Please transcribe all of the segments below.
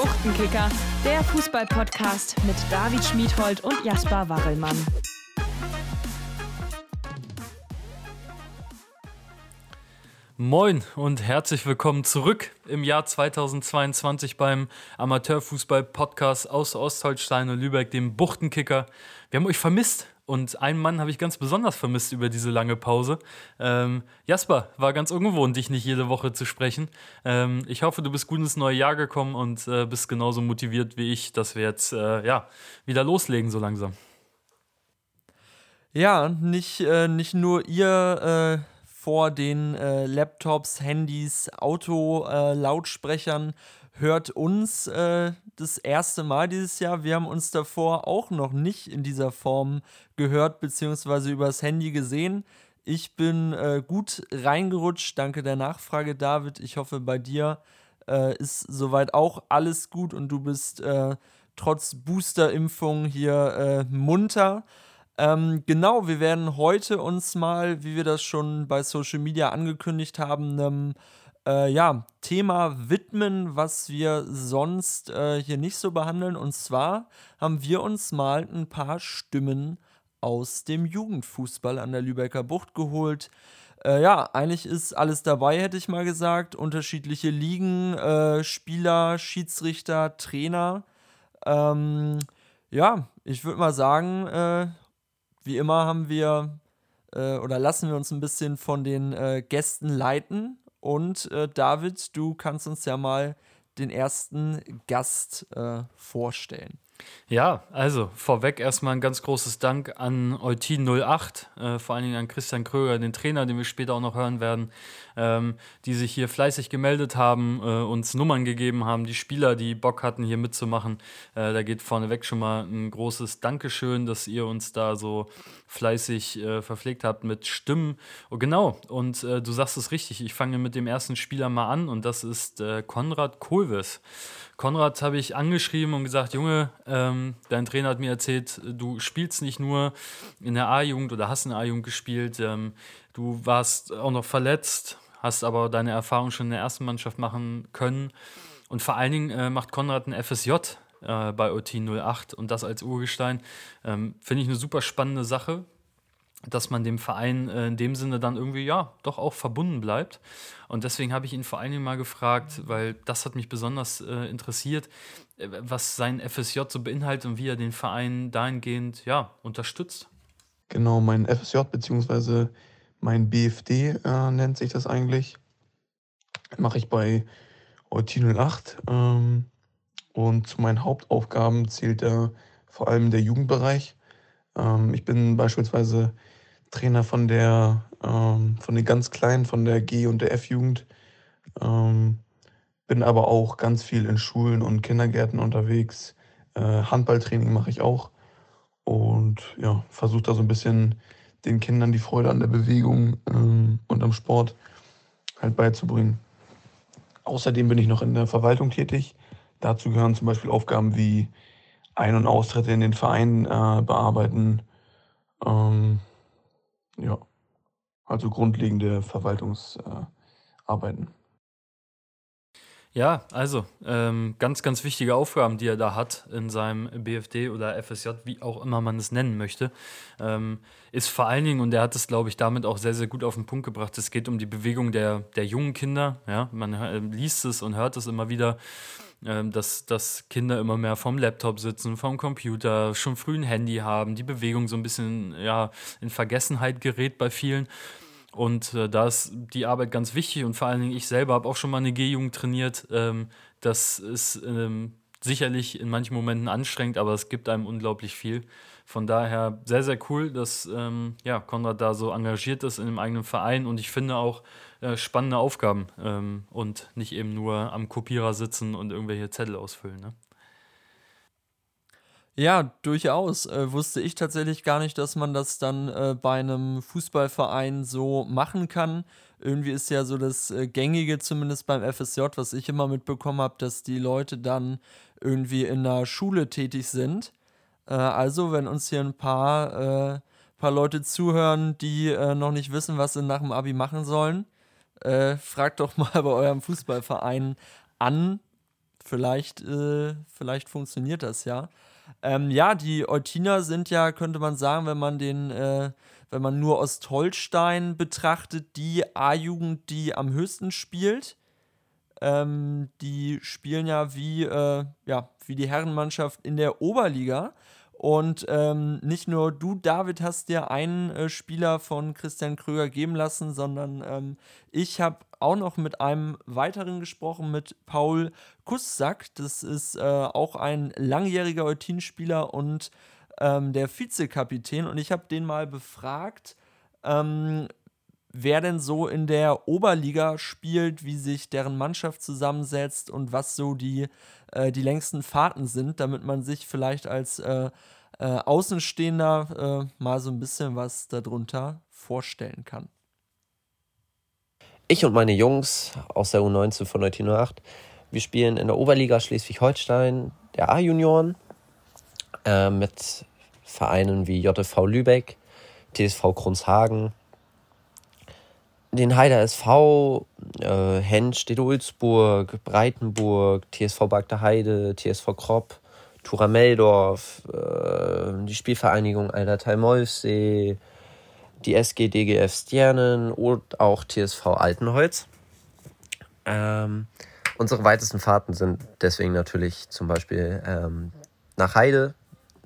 Buchtenkicker, der Fußball-Podcast mit David Schmiedhold und Jasper Warrelmann. Moin und herzlich willkommen zurück im Jahr 2022 beim Amateurfußball-Podcast aus Ostholstein und Lübeck, dem Buchtenkicker. Wir haben euch vermisst und einen Mann habe ich ganz besonders vermisst über diese lange Pause. Ähm, Jasper, war ganz ungewohnt, dich nicht jede Woche zu sprechen. Ähm, ich hoffe, du bist gut ins neue Jahr gekommen und äh, bist genauso motiviert wie ich, dass wir jetzt äh, ja, wieder loslegen so langsam. Ja, nicht, äh, nicht nur ihr äh, vor den äh, Laptops, Handys, Auto-Lautsprechern äh, hört uns äh, das erste Mal dieses Jahr. Wir haben uns davor auch noch nicht in dieser Form gehört bzw. übers Handy gesehen. Ich bin äh, gut reingerutscht. Danke der Nachfrage, David. Ich hoffe, bei dir äh, ist soweit auch alles gut und du bist äh, trotz Boosterimpfung hier munter. Ähm, genau, wir werden heute uns mal, wie wir das schon bei Social Media angekündigt haben, einem äh, ja, Thema widmen, was wir sonst äh, hier nicht so behandeln. Und zwar haben wir uns mal ein paar Stimmen aus dem Jugendfußball an der Lübecker Bucht geholt. Äh, ja, eigentlich ist alles dabei, hätte ich mal gesagt. Unterschiedliche Ligen, äh, Spieler, Schiedsrichter, Trainer. Ähm, ja, ich würde mal sagen, äh, wie immer haben wir äh, oder lassen wir uns ein bisschen von den Gästen leiten. Und äh, David, du kannst uns ja mal den ersten Gast äh, vorstellen. Ja, also vorweg erstmal ein ganz großes Dank an Eutin 08, äh, vor allen Dingen an Christian Kröger, den Trainer, den wir später auch noch hören werden, ähm, die sich hier fleißig gemeldet haben, äh, uns Nummern gegeben haben, die Spieler, die Bock hatten, hier mitzumachen. Äh, da geht vorneweg schon mal ein großes Dankeschön, dass ihr uns da so fleißig äh, verpflegt habt mit Stimmen. Oh, genau, und äh, du sagst es richtig, ich fange mit dem ersten Spieler mal an und das ist äh, Konrad Kohlwes. Konrad habe ich angeschrieben und gesagt, Junge, ähm, dein Trainer hat mir erzählt, du spielst nicht nur in der A-Jugend oder hast in der A-Jugend gespielt, ähm, du warst auch noch verletzt, hast aber deine Erfahrung schon in der ersten Mannschaft machen können. Und vor allen Dingen äh, macht Konrad ein FSJ äh, bei OT 08 und das als Urgestein. Ähm, Finde ich eine super spannende Sache, dass man dem Verein äh, in dem Sinne dann irgendwie, ja, doch auch verbunden bleibt. Und deswegen habe ich ihn vor allen Dingen mal gefragt, weil das hat mich besonders äh, interessiert, äh, was sein FSJ so beinhaltet und wie er den Verein dahingehend, ja, unterstützt. Genau, mein FSJ bzw. mein BFD äh, nennt sich das eigentlich. Mache ich bei OT 08. Ähm, und zu meinen Hauptaufgaben zählt da vor allem der Jugendbereich. Ähm, ich bin beispielsweise Trainer von der, ähm, von den ganz Kleinen, von der G- und der F-Jugend. Ähm, bin aber auch ganz viel in Schulen und Kindergärten unterwegs. Äh, Handballtraining mache ich auch. Und ja, versuche da so ein bisschen den Kindern die Freude an der Bewegung ähm, und am Sport halt beizubringen. Außerdem bin ich noch in der Verwaltung tätig. Dazu gehören zum Beispiel Aufgaben wie Ein- und Austritte in den Verein äh, bearbeiten. Ähm, ja, also grundlegende Verwaltungsarbeiten. Äh, ja, also ähm, ganz, ganz wichtige Aufgaben, die er da hat in seinem BFD oder FSJ, wie auch immer man es nennen möchte, ähm, ist vor allen Dingen, und er hat es, glaube ich, damit auch sehr, sehr gut auf den Punkt gebracht, es geht um die Bewegung der, der jungen Kinder. Ja? Man äh, liest es und hört es immer wieder ähm, dass, dass Kinder immer mehr vom Laptop sitzen, vom Computer, schon früh ein Handy haben, die Bewegung so ein bisschen ja, in Vergessenheit gerät bei vielen. Und äh, da ist die Arbeit ganz wichtig und vor allen Dingen ich selber habe auch schon mal eine G-Jugend trainiert. Ähm, das ist ähm, sicherlich in manchen Momenten anstrengend, aber es gibt einem unglaublich viel. Von daher sehr, sehr cool, dass ähm, ja, Konrad da so engagiert ist in dem eigenen Verein und ich finde auch, äh, spannende Aufgaben ähm, und nicht eben nur am Kopierer sitzen und irgendwelche Zettel ausfüllen. Ne? Ja, durchaus. Äh, wusste ich tatsächlich gar nicht, dass man das dann äh, bei einem Fußballverein so machen kann. Irgendwie ist ja so das äh, Gängige, zumindest beim FSJ, was ich immer mitbekommen habe, dass die Leute dann irgendwie in einer Schule tätig sind. Äh, also, wenn uns hier ein paar, äh, paar Leute zuhören, die noch nicht wissen, was sie nach dem Abi machen sollen, äh, fragt doch mal bei eurem Fußballverein an. vielleicht, äh, vielleicht funktioniert das ja. Ähm, ja, die Eutiner sind ja, könnte man sagen, wenn man den, äh, wenn man nur Ostholstein betrachtet, die A-Jugend, die am höchsten spielt. Ähm, die spielen ja wie, äh, ja wie die Herrenmannschaft in der Oberliga. Und ähm, nicht nur du, David, hast dir einen äh, Spieler von Christian Kröger geben lassen, sondern ähm, ich habe auch noch mit einem weiteren gesprochen, mit Paul Kussack. Das ist äh, auch ein langjähriger Eutin-Spieler und ähm, der Vizekapitän. Und ich habe den mal befragt, ähm, wer denn so in der Oberliga spielt, wie sich deren Mannschaft zusammensetzt und was so die, äh, die längsten Fahrten sind, damit man sich vielleicht als äh, äh, Außenstehender äh, mal so ein bisschen was darunter vorstellen kann. Ich und meine Jungs aus der U19 von 1908, wir spielen in der Oberliga Schleswig-Holstein der A-Junioren äh, mit Vereinen wie JFV Lübeck, TSV Kronshagen, den Heider SV, äh, Hensch, Ulzburg, Breitenburg, TSV Bagda Heide, TSV Kropp, Tura Meldorf, äh, die Spielvereinigung Alderteil Molfsee, die SG DGF Sternen und auch TSV Altenholz. Ähm, unsere weitesten Fahrten sind deswegen natürlich zum Beispiel ähm, nach Heide,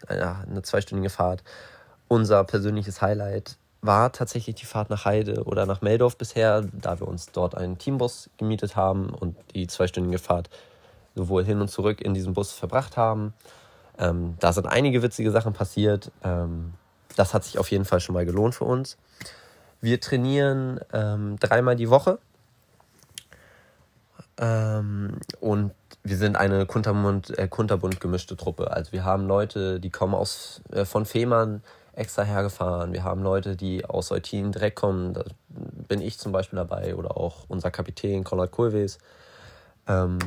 eine zweistündige Fahrt. Unser persönliches Highlight war tatsächlich die Fahrt nach Heide oder nach Meldorf bisher, da wir uns dort einen Teambus gemietet haben und die zweistündige Fahrt sowohl hin und zurück in diesem Bus verbracht haben. Ähm, da sind einige witzige Sachen passiert. Ähm, das hat sich auf jeden Fall schon mal gelohnt für uns. Wir trainieren ähm, dreimal die Woche ähm, und wir sind eine kunterbunt, äh, kunterbunt gemischte Truppe. Also wir haben Leute, die kommen aus, äh, von Fehmarn, extra hergefahren. Wir haben Leute, die aus Eutin direkt kommen. Da bin ich zum Beispiel dabei oder auch unser Kapitän Konrad Kohlwees. Ähm,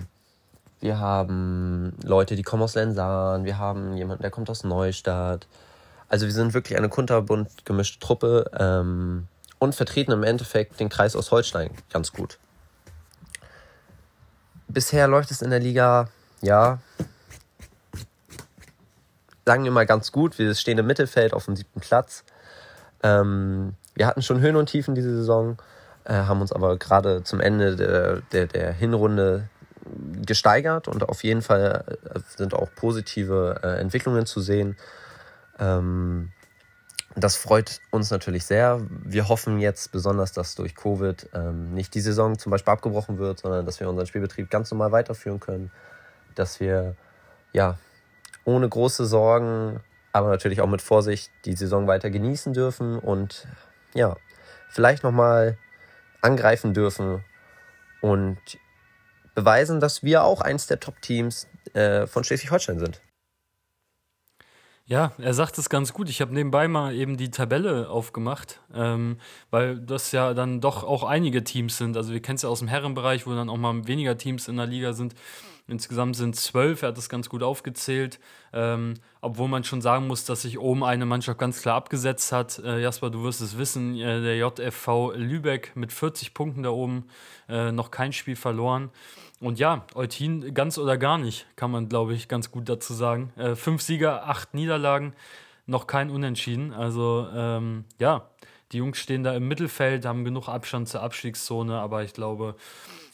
wir haben Leute, die kommen aus Lensahn. Wir haben jemanden, der kommt aus Neustadt. Also wir sind wirklich eine kunterbunt gemischte Truppe ähm, und vertreten im Endeffekt den Kreis aus Holstein ganz gut. Bisher läuft es in der Liga, ja, sagen wir mal ganz gut. Wir stehen im Mittelfeld auf dem siebten Platz. Ähm, wir hatten schon Höhen und Tiefen diese Saison, äh, haben uns aber gerade zum Ende der, der, der, Hinrunde gesteigert und auf jeden Fall äh, sind auch positive äh, Entwicklungen zu sehen. Ähm, das freut uns natürlich sehr. Wir hoffen jetzt besonders, dass durch Covid ähm, nicht die Saison zum Beispiel abgebrochen wird, sondern dass wir unseren Spielbetrieb ganz normal weiterführen können, dass wir ja ohne große Sorgen, aber natürlich auch mit Vorsicht die Saison weiter genießen dürfen und ja, vielleicht nochmal angreifen dürfen und beweisen, dass wir auch eins der Top-Teams äh, von Schleswig-Holstein sind. Ja, er sagt es ganz gut. Ich habe nebenbei mal eben die Tabelle aufgemacht, ähm, weil das ja dann doch auch einige Teams sind. Also wir kennen es ja aus dem Herrenbereich, wo dann auch mal weniger Teams in der Liga sind. Insgesamt sind zwölf, er hat das ganz gut aufgezählt. Ähm, obwohl man schon sagen muss, dass sich oben eine Mannschaft ganz klar abgesetzt hat. Äh, Jasper, du wirst es wissen, äh, der JFV Lübeck mit 40 Punkten da oben, äh, noch kein Spiel verloren. Und ja, Eutin ganz oder gar nicht, kann man, glaube ich, ganz gut dazu sagen. Äh, fünf Sieger, acht Niederlagen, noch kein Unentschieden. Also ähm, ja, die Jungs stehen da im Mittelfeld, haben genug Abstand zur Abstiegszone, aber ich glaube,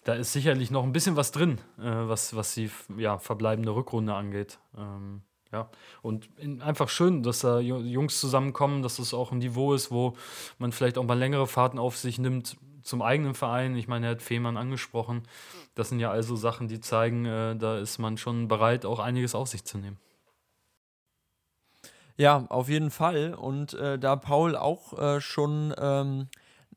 da ist sicherlich noch ein bisschen was drin, äh, was, was die ja, verbleibende Rückrunde angeht. Ähm, ja, und in, einfach schön, dass da Jungs zusammenkommen, dass das auch ein Niveau ist, wo man vielleicht auch mal längere Fahrten auf sich nimmt zum eigenen Verein. Ich meine, er hat Fehmarn angesprochen. Das sind ja also Sachen, die zeigen, äh, da ist man schon bereit, auch einiges auf sich zu nehmen. Ja, auf jeden Fall. Und äh, da Paul auch äh, schon ähm,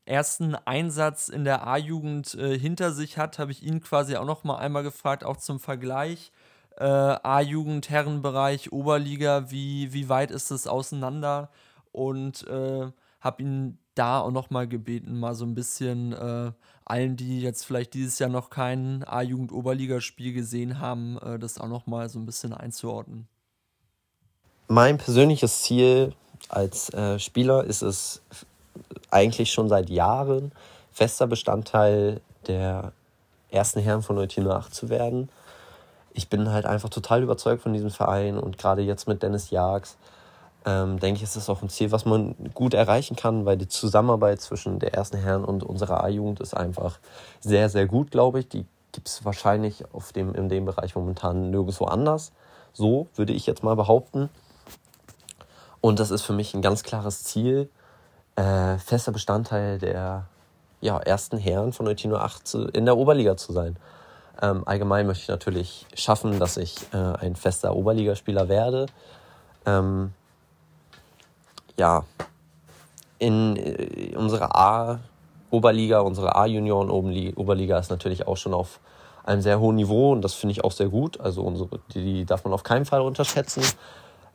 ersten Einsatz in der A-Jugend äh, hinter sich hat, habe ich ihn quasi auch noch mal einmal gefragt, auch zum Vergleich. Äh, A-Jugend, Herrenbereich, Oberliga, wie, wie weit ist es auseinander? Und äh, habe ihn da auch noch mal gebeten, mal so ein bisschen äh, allen, die jetzt vielleicht dieses Jahr noch kein A-Jugend-Oberligaspiel gesehen haben, äh, das auch noch mal so ein bisschen einzuordnen. Mein persönliches Ziel als äh, Spieler ist es eigentlich schon seit Jahren fester Bestandteil der ersten Herren von 1908 zu werden. ich bin halt einfach total überzeugt von diesem Verein und gerade jetzt mit Dennis Jags ähm, denke ich, ist das auch ein Ziel, was man gut erreichen kann, weil die Zusammenarbeit zwischen der ersten Herren und unserer A-Jugend ist einfach sehr, sehr gut, glaube ich. Die gibt es wahrscheinlich auf dem, in dem Bereich momentan nirgendwo anders. So würde ich jetzt mal behaupten. Und das ist für mich ein ganz klares Ziel, äh, fester Bestandteil der ja, ersten Herren von Eutino 8 zu, in der Oberliga zu sein. Ähm, allgemein möchte ich natürlich schaffen, dass ich äh, ein fester Oberligaspieler werde. Ähm, ja, in äh, unserer A-Oberliga, unsere A-Junioren Oberliga ist natürlich auch schon auf einem sehr hohen Niveau und das finde ich auch sehr gut. Also unsere, die darf man auf keinen Fall unterschätzen.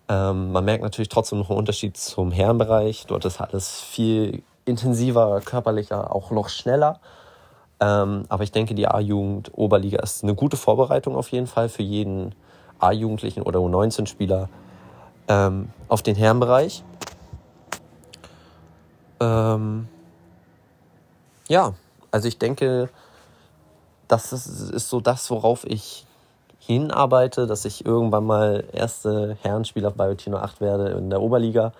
Ähm, man merkt natürlich trotzdem noch einen Unterschied zum Herrenbereich. Dort ist alles viel intensiver, körperlicher, auch noch schneller. Ähm, aber ich denke, die A-Jugend Oberliga ist eine gute Vorbereitung auf jeden Fall für jeden A-Jugendlichen oder U19-Spieler ähm, auf den Herrenbereich. Ähm, ja, also ich denke, das ist, ist so das, worauf ich hinarbeite, dass ich irgendwann mal erste Herrenspieler bei Eutino 8 werde in der Oberliga.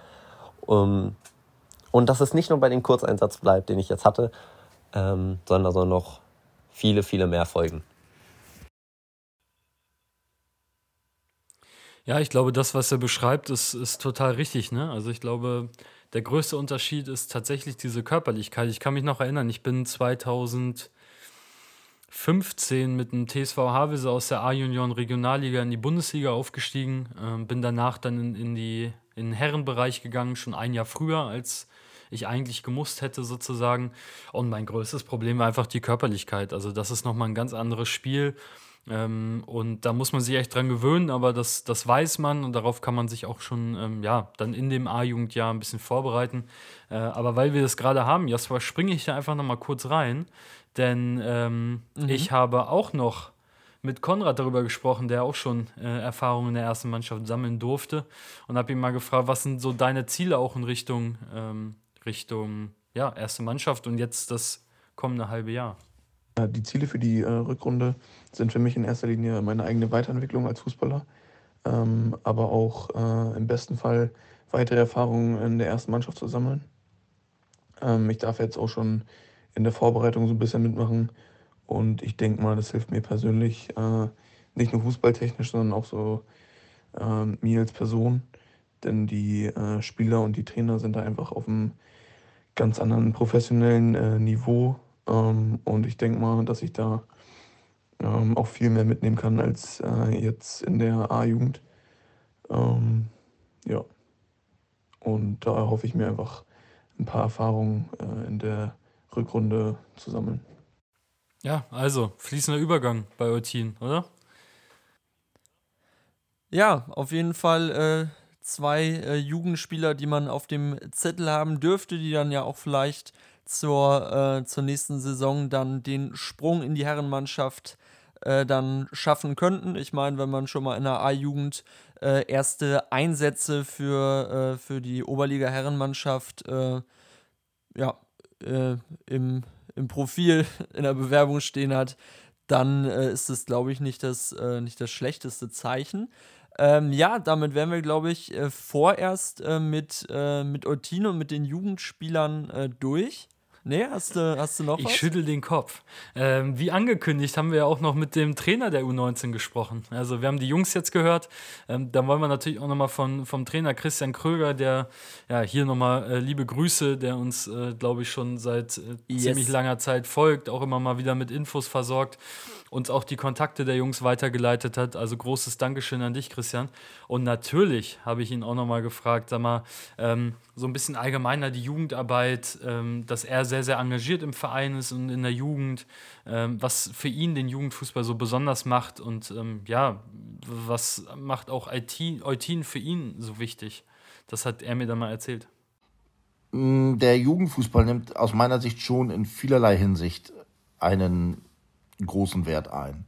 Um, und dass es nicht nur bei dem Kurzeinsatz bleibt, den ich jetzt hatte, ähm, sondern so noch viele, viele mehr Folgen. Ja, ich glaube, das, was er beschreibt, ist, ist total richtig. Ne? Also ich glaube, der größte Unterschied ist tatsächlich diese Körperlichkeit. Ich kann mich noch erinnern, ich bin 2015 mit dem TSV Havelse aus der A-Junioren Regionalliga in die Bundesliga aufgestiegen, äh, bin danach dann in, in, die, in den Herrenbereich gegangen, schon ein Jahr früher als ich eigentlich gemusst hätte sozusagen. Und mein größtes Problem war einfach die Körperlichkeit. Also das ist nochmal ein ganz anderes Spiel. Ähm, und da muss man sich echt dran gewöhnen, aber das, das weiß man und darauf kann man sich auch schon ähm, ja, dann in dem A-Jugendjahr ein bisschen vorbereiten. Äh, aber weil wir das gerade haben, Jasper, springe ich da einfach nochmal kurz rein, denn ähm, mhm. ich habe auch noch mit Konrad darüber gesprochen, der auch schon äh, Erfahrungen in der ersten Mannschaft sammeln durfte und habe ihn mal gefragt, was sind so deine Ziele auch in Richtung ähm, Richtung ja, erste Mannschaft und jetzt das kommende halbe Jahr? Die Ziele für die äh, Rückrunde sind für mich in erster Linie meine eigene Weiterentwicklung als Fußballer, ähm, aber auch äh, im besten Fall weitere Erfahrungen in der ersten Mannschaft zu sammeln. Ähm, ich darf jetzt auch schon in der Vorbereitung so ein bisschen mitmachen und ich denke mal, das hilft mir persönlich, äh, nicht nur fußballtechnisch, sondern auch so äh, mir als Person, denn die äh, Spieler und die Trainer sind da einfach auf einem ganz anderen professionellen äh, Niveau. Ähm, und ich denke mal, dass ich da ähm, auch viel mehr mitnehmen kann als äh, jetzt in der A-Jugend. Ähm, ja. Und da hoffe ich mir einfach ein paar Erfahrungen äh, in der Rückrunde zu sammeln. Ja, also fließender Übergang bei Eutin, oder? Ja, auf jeden Fall äh, zwei äh, Jugendspieler, die man auf dem Zettel haben dürfte, die dann ja auch vielleicht zur, äh, zur nächsten Saison dann den Sprung in die Herrenmannschaft äh, dann schaffen könnten. Ich meine, wenn man schon mal in der A-Jugend äh, erste Einsätze für, äh, für die Oberliga-Herrenmannschaft äh, im, im Profil in der Bewerbung stehen hat, dann ist es, glaube ich, nicht das, nicht das schlechteste Zeichen. Ähm, ja, damit wären wir, glaube ich, äh, vorerst äh, mit, äh, mit Ortino und mit den Jugendspielern äh, durch. Nee, hast du, hast du noch ich was? Ich schüttel den Kopf. Ähm, wie angekündigt haben wir ja auch noch mit dem Trainer der U19 gesprochen. Also wir haben die Jungs jetzt gehört. Ähm, dann wollen wir natürlich auch nochmal von, vom Trainer Christian Kröger, der ja hier nochmal äh, liebe Grüße, der uns, äh, glaube ich, schon seit äh, yes. ziemlich langer Zeit folgt, auch immer mal wieder mit Infos versorgt uns auch die Kontakte der Jungs weitergeleitet hat. Also großes Dankeschön an dich, Christian. Und natürlich habe ich ihn auch nochmal gefragt, sag mal, ähm, so ein bisschen allgemeiner die Jugendarbeit, ähm, dass er sehr, sehr engagiert im Verein ist und in der Jugend, ähm, was für ihn den Jugendfußball so besonders macht und ähm, ja, was macht auch Eutin für ihn so wichtig. Das hat er mir dann mal erzählt. Mm, der Jugendfußball nimmt aus meiner Sicht schon in vielerlei Hinsicht einen großen Wert ein.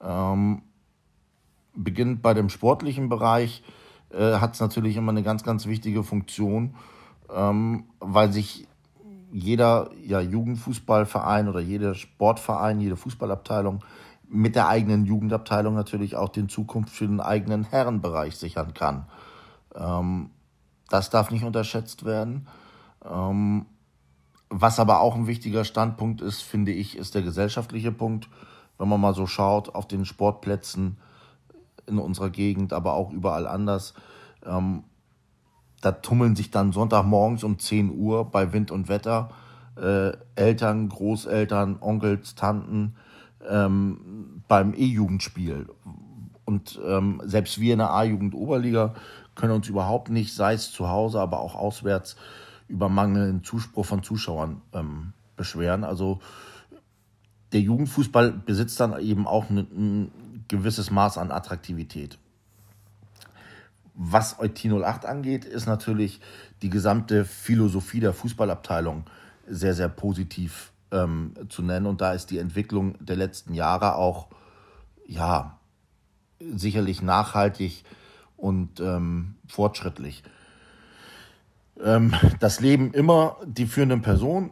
Ähm, beginnt bei dem sportlichen Bereich, äh, hat es natürlich immer eine ganz, ganz wichtige Funktion, ähm, weil sich jeder ja, Jugendfußballverein oder jeder Sportverein, jede Fußballabteilung mit der eigenen Jugendabteilung natürlich auch den Zukunft für den eigenen Herrenbereich sichern kann. Ähm, das darf nicht unterschätzt werden. Ähm, was aber auch ein wichtiger Standpunkt ist, finde ich, ist der gesellschaftliche Punkt. Wenn man mal so schaut auf den Sportplätzen in unserer Gegend, aber auch überall anders, ähm, da tummeln sich dann Sonntagmorgens um 10 Uhr bei Wind und Wetter äh, Eltern, Großeltern, Onkels, Tanten ähm, beim E-Jugendspiel. Und ähm, selbst wir in der A-Jugend-Oberliga können uns überhaupt nicht, sei es zu Hause, aber auch auswärts, über mangelnden Zuspruch von Zuschauern ähm, beschweren. Also der Jugendfußball besitzt dann eben auch ein, ein gewisses Maß an Attraktivität. Was Eutin 08 angeht, ist natürlich die gesamte Philosophie der Fußballabteilung sehr, sehr positiv ähm, zu nennen. Und da ist die Entwicklung der letzten Jahre auch, ja, sicherlich nachhaltig und ähm, fortschrittlich. Ähm, das leben immer die führenden Personen.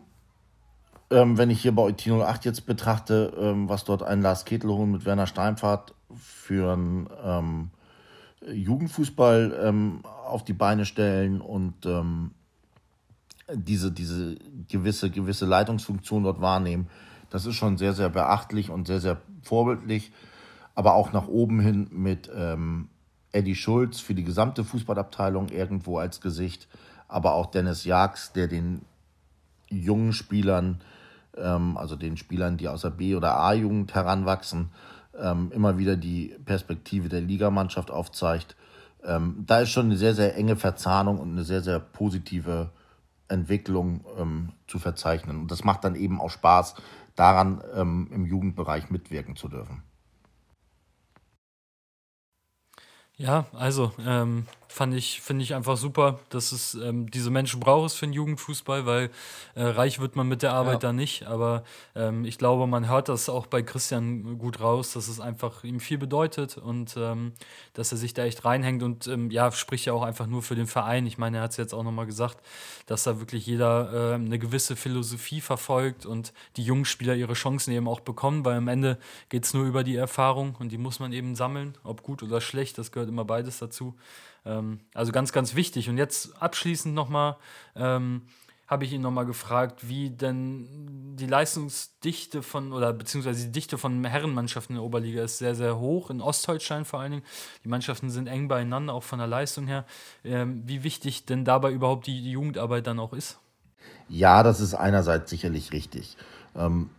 Ähm, wenn ich hier bei Eutino 08 jetzt betrachte, ähm, was dort ein Lars Ketelhohn mit Werner Steinfahrt für einen ähm, Jugendfußball ähm, auf die Beine stellen und ähm, diese, diese gewisse, gewisse Leitungsfunktion dort wahrnehmen, das ist schon sehr, sehr beachtlich und sehr, sehr vorbildlich. Aber auch nach oben hin mit ähm, Eddie Schulz für die gesamte Fußballabteilung irgendwo als Gesicht, aber auch Dennis Jags, der den jungen Spielern, ähm, also den Spielern, die aus der B- oder A-Jugend heranwachsen, ähm, immer wieder die Perspektive der Ligamannschaft aufzeigt. Ähm, da ist schon eine sehr, sehr enge Verzahnung und eine sehr, sehr positive Entwicklung ähm, zu verzeichnen. Und das macht dann eben auch Spaß, daran ähm, im Jugendbereich mitwirken zu dürfen. Ja, also ähm, fand ich, finde ich einfach super, dass es ähm, diese Menschen braucht es für den Jugendfußball, weil äh, reich wird man mit der Arbeit ja. da nicht. Aber ähm, ich glaube, man hört das auch bei Christian gut raus, dass es einfach ihm viel bedeutet und ähm, dass er sich da echt reinhängt und ähm, ja, spricht ja auch einfach nur für den Verein. Ich meine, er hat es jetzt auch nochmal gesagt, dass da wirklich jeder äh, eine gewisse Philosophie verfolgt und die jungen Spieler ihre Chancen eben auch bekommen, weil am Ende geht es nur über die Erfahrung und die muss man eben sammeln, ob gut oder schlecht, das gehört immer beides dazu. Ähm, also ganz, ganz wichtig. Und jetzt abschließend nochmal ähm, habe ich ihn nochmal gefragt, wie denn die Leistungsdichte von, oder beziehungsweise die Dichte von Herrenmannschaften in der Oberliga ist sehr, sehr hoch, in Ostholstein vor allen Dingen. Die Mannschaften sind eng beieinander, auch von der Leistung her. Ähm, wie wichtig denn dabei überhaupt die, die, Jugendarbeit dann auch ist? Ja, das ist einerseits sicherlich richtig. Ähm,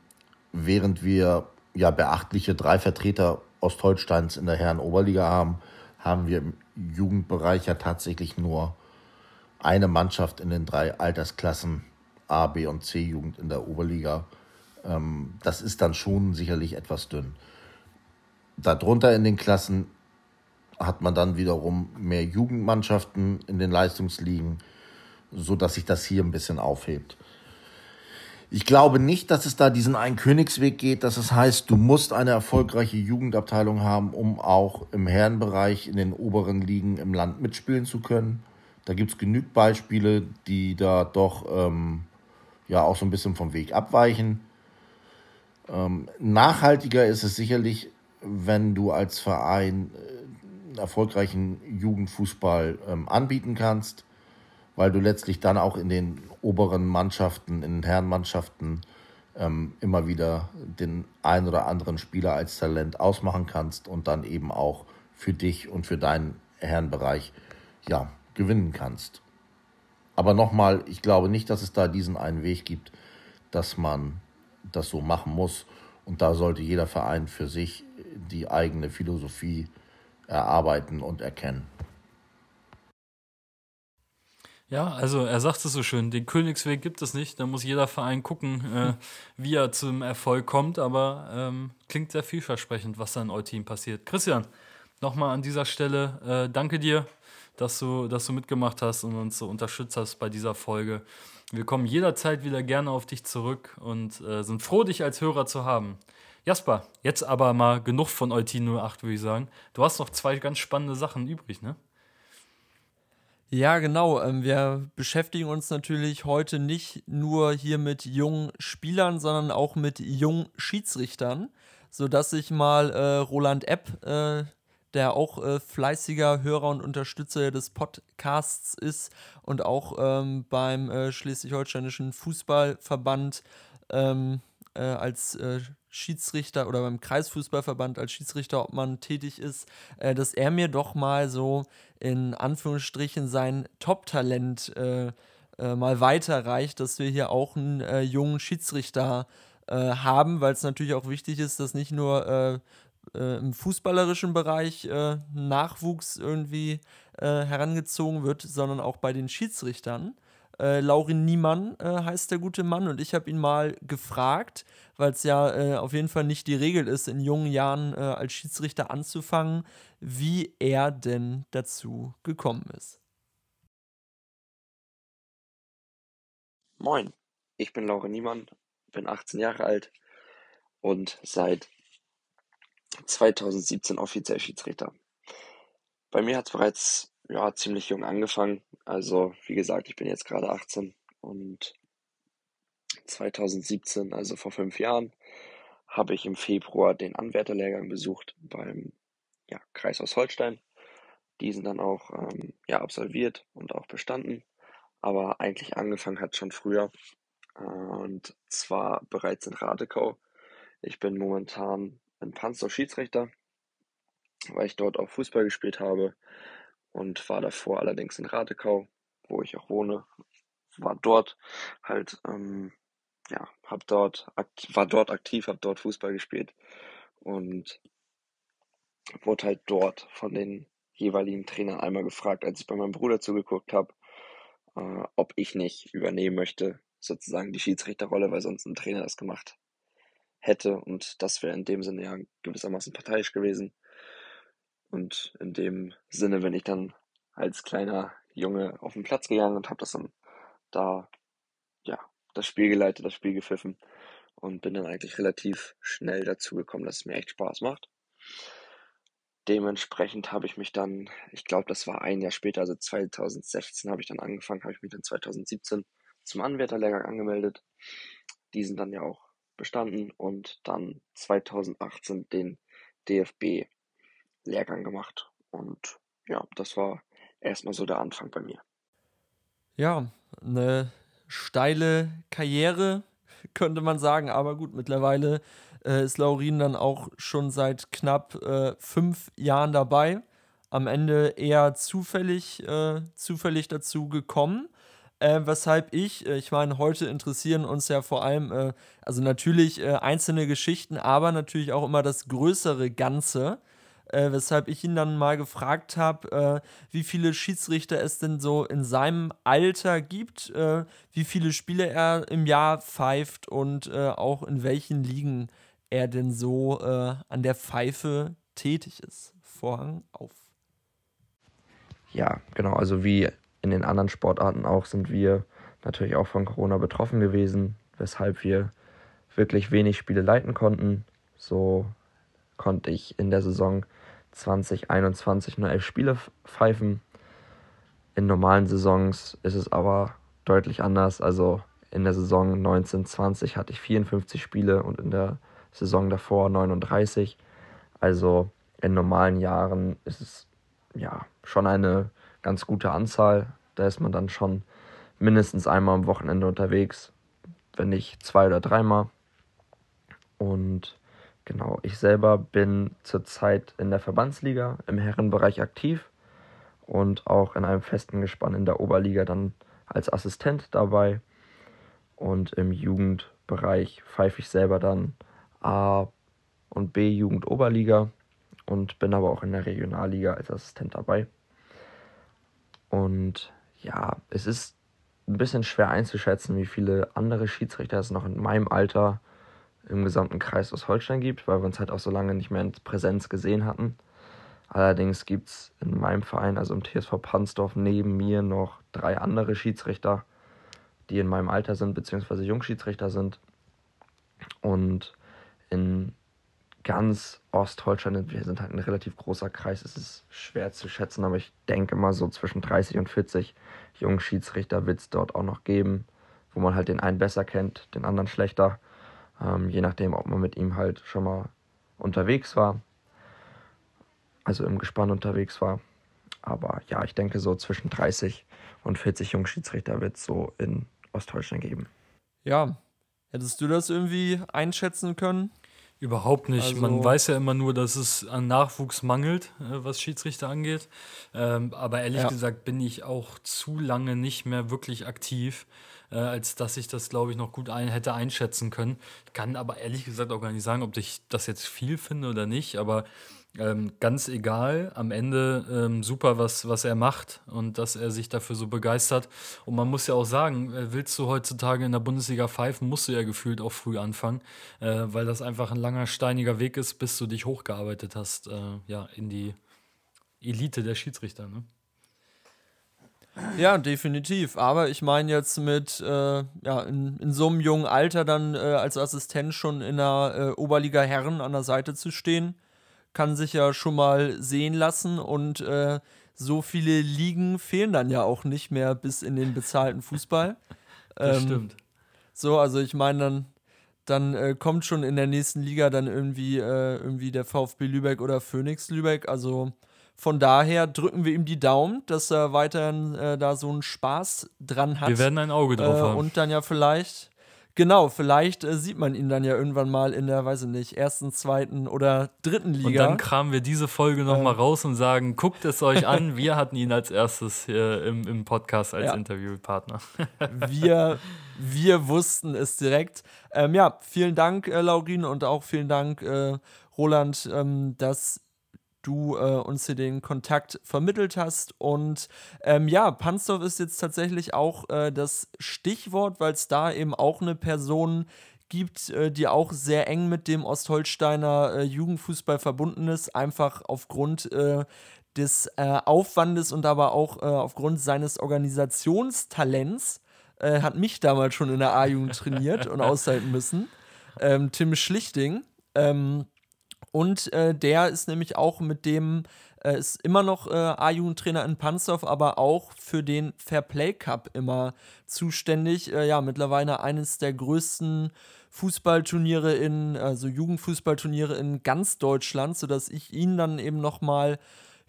während wir ja beachtliche drei Vertreter Ostholsteins in der Herren-Oberliga haben, haben wir Jugendbereich ja tatsächlich nur eine Mannschaft in den drei Altersklassen A, B und C Jugend in der Oberliga. Ähm, das ist dann schon sicherlich etwas dünn. Darunter in den Klassen hat man dann wiederum mehr Jugendmannschaften in den Leistungsligen, so dass sich das hier ein bisschen aufhebt. Ich glaube nicht, dass es da diesen einen Königsweg geht, dass es heißt, du musst eine erfolgreiche Jugendabteilung haben, um auch im Herrenbereich in den oberen Ligen im Land mitspielen zu können. Da gibt es genügend Beispiele, die da doch ähm, ja auch so ein bisschen vom Weg abweichen. Ähm, nachhaltiger ist es sicherlich, wenn du als Verein äh, erfolgreichen Jugendfußball ähm, anbieten kannst weil du letztlich dann auch in den oberen Mannschaften, in den Herrenmannschaften ähm, immer wieder den ein oder anderen Spieler als Talent ausmachen kannst und dann eben auch für dich und für deinen Herrenbereich ja, gewinnen kannst. Aber nochmal, ich glaube nicht, dass es da diesen einen Weg gibt, dass man das so machen muss. Und da sollte jeder Verein für sich die eigene Philosophie erarbeiten und erkennen. Ja, also er sagt es so schön, den Königsweg gibt es nicht. Da muss jeder Verein gucken, äh, wie er zum Erfolg kommt. Aber ähm, klingt sehr vielversprechend, was da in Eutin passiert. Christian, nochmal an dieser Stelle äh, danke dir, dass du, dass du mitgemacht hast und uns so unterstützt hast bei dieser Folge. Wir kommen jederzeit wieder gerne auf dich zurück und äh, sind froh, dich als Hörer zu haben. Jasper, jetzt aber mal genug von Eutin 08, würde ich sagen. Du hast noch zwei ganz spannende Sachen übrig, ne? Ja, genau. Ähm, wir beschäftigen uns natürlich heute nicht nur hier mit jungen Spielern, sondern auch mit jungen Schiedsrichtern. sodass ich mal äh, Roland Epp, äh, der auch äh, fleißiger Hörer und Unterstützer des Podcasts ist und auch ähm, beim äh, Schleswig-Holsteinischen Fußballverband ähm, äh, als äh, Schiedsrichter oder beim Kreisfußballverband als Schiedsrichter, ob man tätig ist, äh, dass er mir doch mal so in Anführungsstrichen sein Top-Talent äh, äh, mal weiterreicht, dass wir hier auch einen äh, jungen Schiedsrichter haben, weil es natürlich auch wichtig ist, dass nicht nur im fußballerischen Bereich Nachwuchs irgendwie herangezogen wird, sondern auch bei den Schiedsrichtern. Äh, Laurin Niemann äh, heißt der gute Mann und ich habe ihn mal gefragt, weil es ja äh, auf jeden Fall nicht die Regel ist, in jungen Jahren äh, als Schiedsrichter anzufangen, wie er denn dazu gekommen ist. Moin, ich bin Laurin Niemann, bin 18 Jahre alt und seit 2017 offiziell Schiedsrichter. Bei mir hat es bereits ja, ziemlich jung angefangen. Also, wie gesagt, ich bin jetzt gerade 18 und 2017, also vor fünf Jahren, habe ich im Februar den Anwärterlehrgang besucht beim ja, Kreishaus Holstein. Diesen dann auch ähm, ja, absolviert und auch bestanden. Aber eigentlich angefangen hat schon früher. Und zwar bereits in Radekau. Ich bin momentan in Panzer Schiedsrichter, weil ich dort auch Fußball gespielt habe und war davor allerdings in Ratekau, wo ich auch wohne, war dort halt, ähm, ja, hab dort, war dort aktiv, hab dort Fußball gespielt und wurde halt dort von den jeweiligen Trainern einmal gefragt, als ich bei meinem Bruder zugeguckt habe, äh, ob ich nicht übernehmen möchte, sozusagen die Schiedsrichterrolle, weil sonst ein Trainer das gemacht hätte und das wäre in dem Sinne ja gewissermaßen parteiisch gewesen. Und in dem Sinne bin ich dann als kleiner Junge auf den Platz gegangen und habe das dann da, ja, das Spiel geleitet, das Spiel gepfiffen und bin dann eigentlich relativ schnell dazu gekommen, dass es mir echt Spaß macht. Dementsprechend habe ich mich dann, ich glaube, das war ein Jahr später, also 2016 habe ich dann angefangen, habe ich mich dann 2017 zum Anwärterlehrgang angemeldet. Die sind dann ja auch bestanden und dann 2018 den DFB Lehrgang gemacht. Und ja, das war erstmal so der Anfang bei mir. Ja, eine steile Karriere, könnte man sagen. Aber gut, mittlerweile äh, ist Laurin dann auch schon seit knapp äh, fünf Jahren dabei. Am Ende eher zufällig, äh, zufällig dazu gekommen. Äh, weshalb ich, äh, ich meine, heute interessieren uns ja vor allem, äh, also natürlich einzelne Geschichten, aber natürlich auch immer das größere Ganze äh, weshalb ich ihn dann mal gefragt habe, äh, wie viele Schiedsrichter es denn so in seinem Alter gibt, äh, wie viele Spiele er im Jahr pfeift und äh, auch in welchen Ligen er denn so äh, an der Pfeife tätig ist. Vorhang auf. Ja, genau, also wie in den anderen Sportarten auch sind wir natürlich auch von Corona betroffen gewesen, weshalb wir wirklich wenig Spiele leiten konnten. So konnte ich in der Saison 2021 nur elf Spiele pfeifen. In normalen Saisons ist es aber deutlich anders. Also in der Saison 1920 hatte ich 54 Spiele und in der Saison davor 39. Also in normalen Jahren ist es ja schon eine ganz gute Anzahl. Da ist man dann schon mindestens einmal am Wochenende unterwegs, wenn nicht zwei oder dreimal. Und Genau, ich selber bin zurzeit in der Verbandsliga im Herrenbereich aktiv und auch in einem festen Gespann in der Oberliga dann als Assistent dabei. Und im Jugendbereich pfeife ich selber dann A und B Jugend Oberliga und bin aber auch in der Regionalliga als Assistent dabei. Und ja, es ist ein bisschen schwer einzuschätzen, wie viele andere Schiedsrichter es noch in meinem Alter im gesamten Kreis aus Holstein gibt, weil wir uns halt auch so lange nicht mehr in Präsenz gesehen hatten. Allerdings gibt es in meinem Verein, also im TSV Pansdorf, neben mir noch drei andere Schiedsrichter, die in meinem Alter sind, beziehungsweise Jungschiedsrichter sind. Und in ganz Ostholstein, wir sind halt ein relativ großer Kreis, es ist schwer zu schätzen, aber ich denke mal so zwischen 30 und 40 Jungschiedsrichter wird es dort auch noch geben, wo man halt den einen besser kennt, den anderen schlechter. Ähm, je nachdem, ob man mit ihm halt schon mal unterwegs war, also im Gespann unterwegs war. Aber ja, ich denke, so zwischen 30 und 40 Jungschiedsrichter wird es so in Ostdeutschland geben. Ja, hättest du das irgendwie einschätzen können? Überhaupt nicht. Also, Man weiß ja immer nur, dass es an Nachwuchs mangelt, äh, was Schiedsrichter angeht. Ähm, aber ehrlich ja. gesagt bin ich auch zu lange nicht mehr wirklich aktiv, äh, als dass ich das, glaube ich, noch gut ein hätte einschätzen können. Ich kann aber ehrlich gesagt auch gar nicht sagen, ob ich das jetzt viel finde oder nicht. Aber ähm, ganz egal, am Ende ähm, super, was, was er macht und dass er sich dafür so begeistert. Und man muss ja auch sagen, äh, willst du heutzutage in der Bundesliga pfeifen, musst du ja gefühlt auch früh anfangen, äh, weil das einfach ein langer, steiniger Weg ist, bis du dich hochgearbeitet hast, äh, ja, in die Elite der Schiedsrichter. Ne? Ja, definitiv. Aber ich meine jetzt mit, äh, ja, in, in, so einem jungen Alter dann äh, als Assistent schon in der äh, Oberliga Herren an der Seite zu stehen, kann sich ja schon mal sehen lassen und äh, so viele Ligen fehlen dann ja auch nicht mehr bis in den bezahlten Fußball. das ähm, stimmt. So, also ich meine, dann, dann äh, kommt schon in der nächsten Liga dann irgendwie, äh, irgendwie der VfB Lübeck oder Phoenix Lübeck. Also von daher drücken wir ihm die Daumen, dass er weiterhin äh, da so einen Spaß dran hat. Wir werden ein Auge drauf äh, haben. Und dann ja vielleicht Genau, vielleicht äh, sieht man ihn dann ja irgendwann mal in der, weiß ich nicht, ersten, zweiten oder dritten Liga. Und dann kramen wir diese Folge nochmal ähm. raus und sagen, guckt es euch an, wir hatten ihn als erstes hier im, im Podcast als ja. Interviewpartner. wir, wir wussten es direkt. Ähm, ja, vielen Dank, äh, Laurin, und auch vielen Dank, äh, Roland, ähm, dass du äh, uns hier den Kontakt vermittelt hast. Und ähm, ja, Pansdorf ist jetzt tatsächlich auch äh, das Stichwort, weil es da eben auch eine Person gibt, äh, die auch sehr eng mit dem Ostholsteiner äh, Jugendfußball verbunden ist, einfach aufgrund äh, des äh, Aufwandes und aber auch aufgrund seines Organisationstalents. hat mich damals schon in der A-Jugend trainiert und aushalten müssen. Ähm, Tim Schlichting. Ähm, und äh, der ist nämlich auch mit dem, äh, ist immer noch äh, A-Jugendtrainer in Panzow, aber auch für den Fairplay Cup immer zuständig. Äh, ja, mittlerweile eines der größten Fußballturniere in, also Jugendfußballturniere in ganz Deutschland, sodass ich ihn dann eben nochmal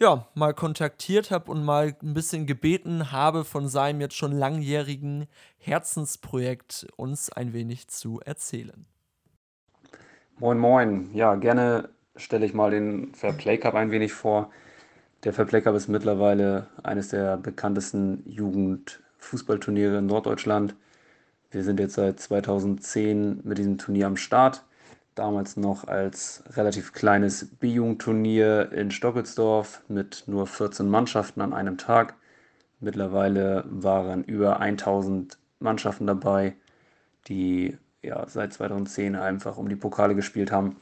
ja, mal kontaktiert habe und mal ein bisschen gebeten habe, von seinem jetzt schon langjährigen Herzensprojekt uns ein wenig zu erzählen. Moin, moin. Ja, gerne stelle ich mal den Fair Play Cup ein wenig vor. Der Fair Play Cup ist mittlerweile eines der bekanntesten Jugendfußballturniere in Norddeutschland. Wir sind jetzt seit 2010 mit diesem Turnier am Start. Damals noch als relativ kleines B-Jugendturnier in Stockelsdorf mit nur 14 Mannschaften an einem Tag. Mittlerweile waren über 1000 Mannschaften dabei, die ja, seit 2010 einfach um die Pokale gespielt haben.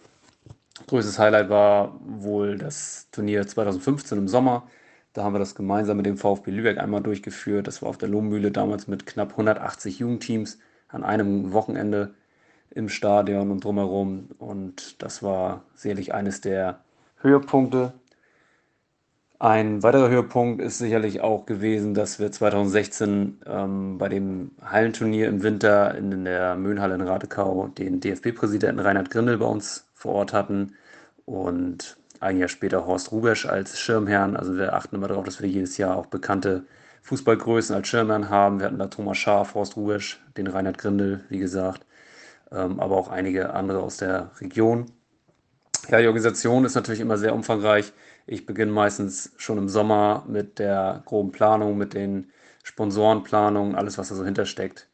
Größtes Highlight war wohl das Turnier 2015 im Sommer. Da haben wir das gemeinsam mit dem VfB Lübeck einmal durchgeführt. Das war auf der Lohmühle damals mit knapp 180 Jugendteams an einem Wochenende im Stadion und drumherum. Und das war sicherlich eines der Höhepunkte ein weiterer Höhepunkt ist sicherlich auch gewesen, dass wir 2016 ähm, bei dem Hallenturnier im Winter in der Möhnhalle in Radekau den DFB-Präsidenten Reinhard Grindel bei uns vor Ort hatten und ein Jahr später Horst Rubesch als Schirmherrn. Also wir achten immer darauf, dass wir jedes Jahr auch bekannte Fußballgrößen als Schirmherrn haben. Wir hatten da Thomas Schaaf, Horst Rubesch, den Reinhard Grindel, wie gesagt, ähm, aber auch einige andere aus der Region. Ja, die Organisation ist natürlich immer sehr umfangreich. Ich beginne meistens schon im Sommer mit der groben Planung, mit den Sponsorenplanungen, alles, was da so hintersteckt.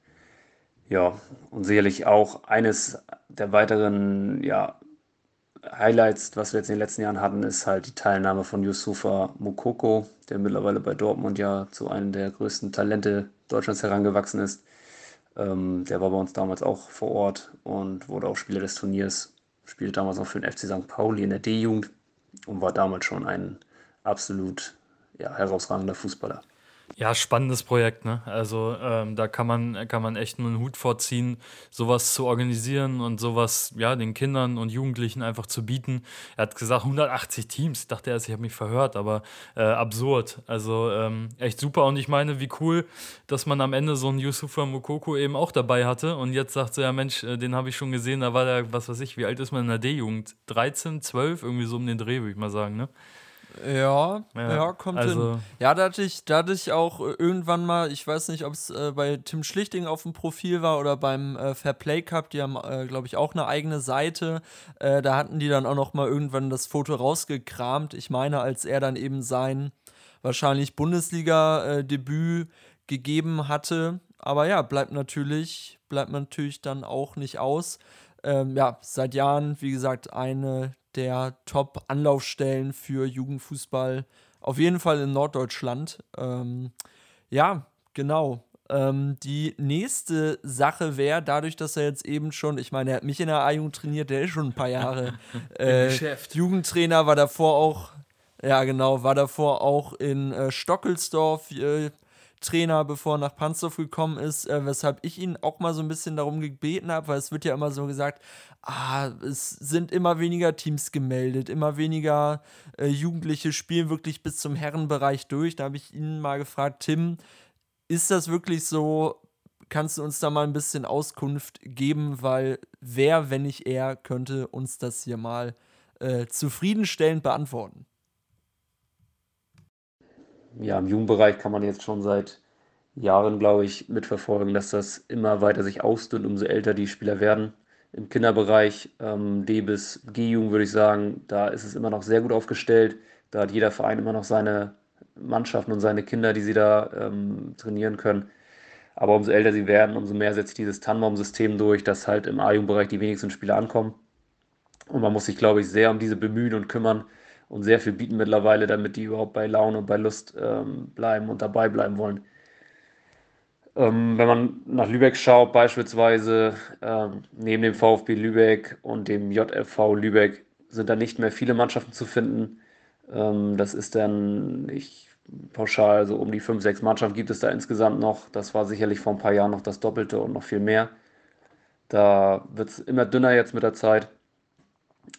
Ja, und sicherlich auch eines der weiteren ja, Highlights, was wir jetzt in den letzten Jahren hatten, ist halt die Teilnahme von Yusufa Mukoko, der mittlerweile bei Dortmund ja zu einem der größten Talente Deutschlands herangewachsen ist. Ähm, der war bei uns damals auch vor Ort und wurde auch Spieler des Turniers, spielte damals auch für den FC St. Pauli in der D-Jugend und war damals schon ein absolut ja, herausragender Fußballer. Ja, spannendes Projekt, ne? Also ähm, da kann man, kann man echt nur einen Hut vorziehen, sowas zu organisieren und sowas, ja, den Kindern und Jugendlichen einfach zu bieten. Er hat gesagt, 180 Teams. Ich dachte erst, ich habe mich verhört, aber äh, absurd. Also ähm, echt super. Und ich meine, wie cool, dass man am Ende so einen Yusufa Mokoko eben auch dabei hatte. Und jetzt sagt so, ja Mensch, äh, den habe ich schon gesehen, da war der, was weiß ich, wie alt ist man in der D-Jugend? 13, 12, irgendwie so um den Dreh, würde ich mal sagen, ne? Ja, ja, Ja, kommt also- hin. Ja, da hatte ich, da hatte ich auch äh, irgendwann mal, ich weiß nicht, ob es äh, bei Tim Schlichting auf dem Profil war oder beim äh, Fair Play Cup, die haben, äh, glaube ich, auch eine eigene Seite. Äh, da hatten die dann auch noch mal irgendwann das Foto rausgekramt. Ich meine, als er dann eben sein wahrscheinlich Bundesliga-Debüt gegeben hatte. Aber ja, bleibt natürlich, bleibt natürlich dann auch nicht aus. Ähm, ja, seit Jahren, wie gesagt, eine der Top-Anlaufstellen für Jugendfußball, auf jeden Fall in Norddeutschland. Ähm, ja, genau. Ähm, die nächste Sache wäre, dadurch, dass er jetzt eben schon, ich meine, er hat mich in der A-Jugend trainiert, der ist schon ein paar Jahre äh. Jugendtrainer, war davor auch, ja genau, war davor auch in äh, Stockelsdorf äh, Trainer, bevor er nach Panzdorf gekommen ist, äh, weshalb ich ihn auch mal so ein bisschen darum gebeten habe, weil es wird ja immer so gesagt, ah, es sind immer weniger Teams gemeldet, immer weniger äh, Jugendliche spielen wirklich bis zum Herrenbereich durch. Da habe ich ihn mal gefragt, Tim, ist das wirklich so? Kannst du uns da mal ein bisschen Auskunft geben, weil wer, wenn nicht er, könnte uns das hier mal äh, zufriedenstellend beantworten? Ja, im Jugendbereich kann man jetzt schon seit Jahren, glaube ich, mitverfolgen, dass das immer weiter sich ausdünnt, umso älter die Spieler werden. Im Kinderbereich, ähm, D bis G-Jugend würde ich sagen, da ist es immer noch sehr gut aufgestellt. Da hat jeder Verein immer noch seine Mannschaften und seine Kinder, die sie da ähm, trainieren können. Aber umso älter sie werden, umso mehr setzt sich dieses Tannenbaum-System durch, dass halt im A-Jugendbereich die wenigsten Spieler ankommen. Und man muss sich, glaube ich, sehr um diese bemühen und kümmern und sehr viel bieten mittlerweile, damit die überhaupt bei Laune und bei Lust ähm, bleiben und dabei bleiben wollen. Ähm, wenn man nach Lübeck schaut, beispielsweise ähm, neben dem VfB Lübeck und dem JFV Lübeck sind da nicht mehr viele Mannschaften zu finden. Ähm, das ist dann nicht pauschal, so um die fünf, sechs Mannschaften gibt es da insgesamt noch. Das war sicherlich vor ein paar Jahren noch das Doppelte und noch viel mehr. Da wird es immer dünner jetzt mit der Zeit.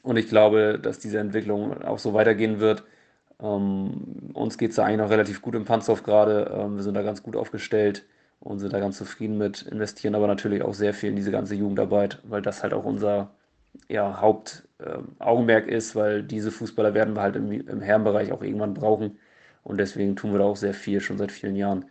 Und ich glaube, dass diese Entwicklung auch so weitergehen wird. Ähm, uns geht es da eigentlich noch relativ gut im Panzerhof gerade. Ähm, wir sind da ganz gut aufgestellt und sind da ganz zufrieden mit, investieren aber natürlich auch sehr viel in diese ganze Jugendarbeit, weil das halt auch unser ja, Hauptaugenmerk ist, weil diese Fußballer werden wir halt im, im Herrenbereich auch irgendwann brauchen. Und deswegen tun wir da auch sehr viel, schon seit vielen Jahren.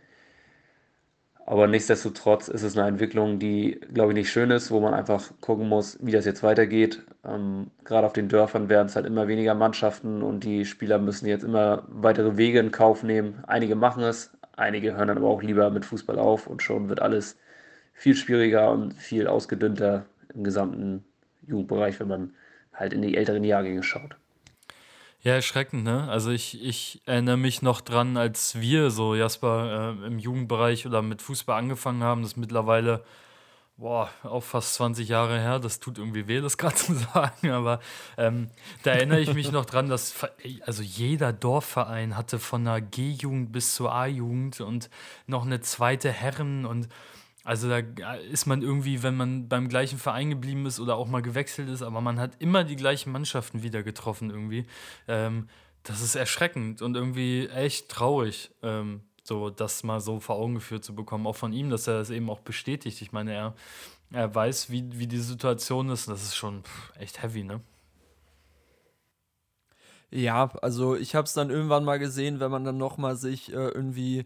Aber nichtsdestotrotz ist es eine Entwicklung, die, glaube ich, nicht schön ist, wo man einfach gucken muss, wie das jetzt weitergeht. Ähm, gerade auf den Dörfern werden es halt immer weniger Mannschaften und die Spieler müssen jetzt immer weitere Wege in Kauf nehmen. Einige machen es, einige hören dann aber auch lieber mit Fußball auf und schon wird alles viel schwieriger und viel ausgedünnter im gesamten Jugendbereich, wenn man halt in die älteren Jahrgänge schaut. Ja, erschreckend, ne? Also ich, ich erinnere mich noch dran, als wir so, Jasper, äh, im Jugendbereich oder mit Fußball angefangen haben, das ist mittlerweile, boah, auch fast 20 Jahre her, das tut irgendwie weh, das gerade zu sagen, aber ähm, da erinnere ich mich noch dran, dass also jeder Dorfverein hatte von der G-Jugend bis zur A-Jugend und noch eine zweite Herren und also da ist man irgendwie, wenn man beim gleichen Verein geblieben ist oder auch mal gewechselt ist, aber man hat immer die gleichen Mannschaften wieder getroffen irgendwie. Ähm, das ist erschreckend und irgendwie echt traurig, ähm, so das mal so vor Augen geführt zu bekommen, auch von ihm, dass er das eben auch bestätigt. Ich meine, er, er weiß, wie, wie die Situation ist. Das ist schon pff, echt heavy, ne? Ja, also ich habe es dann irgendwann mal gesehen, wenn man dann noch mal sich äh, irgendwie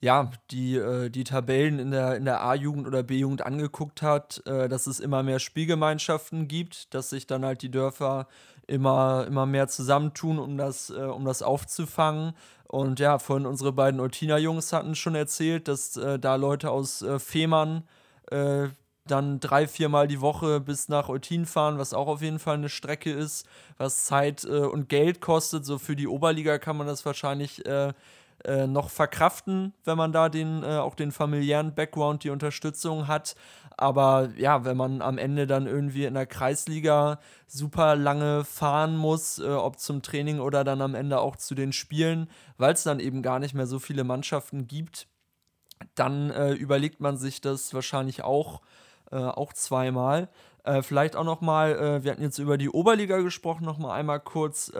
ja, die, äh, die Tabellen in der, in der A-Jugend oder B-Jugend angeguckt hat, äh, dass es immer mehr Spielgemeinschaften gibt, dass sich dann halt die Dörfer immer, immer mehr zusammentun, um das, äh, um das aufzufangen. Und ja, vorhin unsere beiden Eutina-Jungs hatten schon erzählt, dass äh, da Leute aus äh, Fehmarn äh, dann drei, viermal die Woche bis nach Eutin fahren, was auch auf jeden Fall eine Strecke ist, was Zeit äh, und Geld kostet. So für die Oberliga kann man das wahrscheinlich äh, äh, noch verkraften, wenn man da den, äh, auch den familiären Background, die Unterstützung hat. Aber ja, wenn man am Ende dann irgendwie in der Kreisliga super lange fahren muss, äh, ob zum Training oder dann am Ende auch zu den Spielen, weil es dann eben gar nicht mehr so viele Mannschaften gibt, dann äh, überlegt man sich das wahrscheinlich auch, äh, auch zweimal. Äh, vielleicht auch noch mal, äh, wir hatten jetzt über die Oberliga gesprochen, noch mal einmal kurz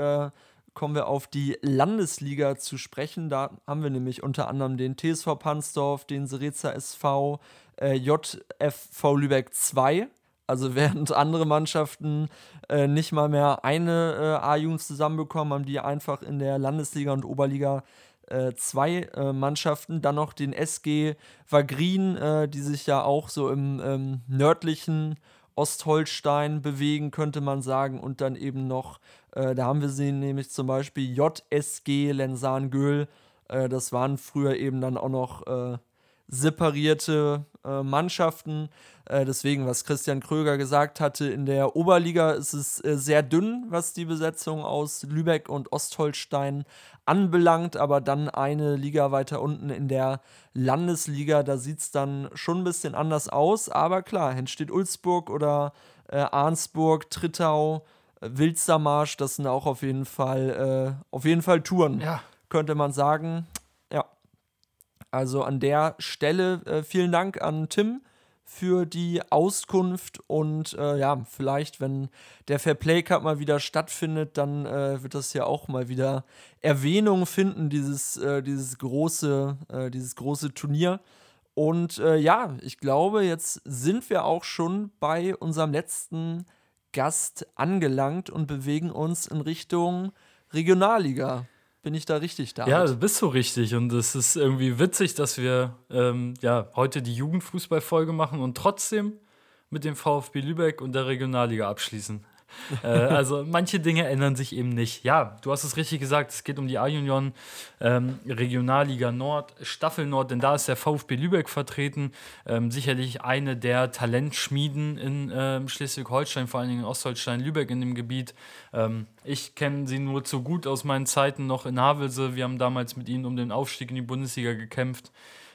kommen wir auf die Landesliga zu sprechen. Da haben wir nämlich unter anderem den TSV Pansdorf, den Serezer SV, äh, JFV Lübeck 2. Also während andere Mannschaften äh, nicht mal mehr eine äh, A-Jugend zusammenbekommen, haben die einfach in der Landesliga und Oberliga äh, zwei äh, Mannschaften. Dann noch den SG Wagrin, äh, die sich ja auch so im ähm, nördlichen Ostholstein bewegen, könnte man sagen. Und dann eben noch, äh, da haben wir sie nämlich zum Beispiel JSG Lensan-Göhl. Äh, das waren früher eben dann auch noch äh, separierte äh, Mannschaften. Deswegen, was Christian Kröger gesagt hatte, in der Oberliga ist es sehr dünn, was die Besetzung aus Lübeck und Ostholstein anbelangt, aber dann eine Liga weiter unten in der Landesliga, da sieht es dann schon ein bisschen anders aus. Aber klar, entsteht Ulzburg oder äh, Arnsburg, Trittau, Wilstermarsch, das sind auch auf jeden Fall, äh, auf jeden Fall Touren, Ja. könnte man sagen. Ja. Also an der Stelle äh, vielen Dank an Tim für die Auskunft und äh, ja, vielleicht, wenn der Fair Play Cup mal wieder stattfindet, dann äh, wird das ja auch mal wieder Erwähnung finden, dieses, äh, dieses, große, äh, dieses große Turnier. Und äh, ja, ich glaube, jetzt sind wir auch schon bei unserem letzten Gast angelangt und bewegen uns in Richtung Regionalliga. Bin ich da richtig da? Ja, du bist so richtig. Und es ist irgendwie witzig, dass wir ähm, ja, heute die Jugendfußballfolge machen und trotzdem mit dem VfB Lübeck und der Regionalliga abschließen. Äh, also manche Dinge ändern sich eben nicht. Ja, du hast es richtig gesagt, es geht um die A-Union ähm, Regionalliga Nord, Staffel Nord, denn da ist der VfB Lübeck vertreten. Ähm, sicherlich eine der Talentschmieden in ähm, Schleswig-Holstein, vor allen Dingen in Ostholstein, Lübeck in dem Gebiet. Ähm, ich kenne sie nur zu gut aus meinen Zeiten noch in Havelse. Wir haben damals mit ihnen um den Aufstieg in die Bundesliga gekämpft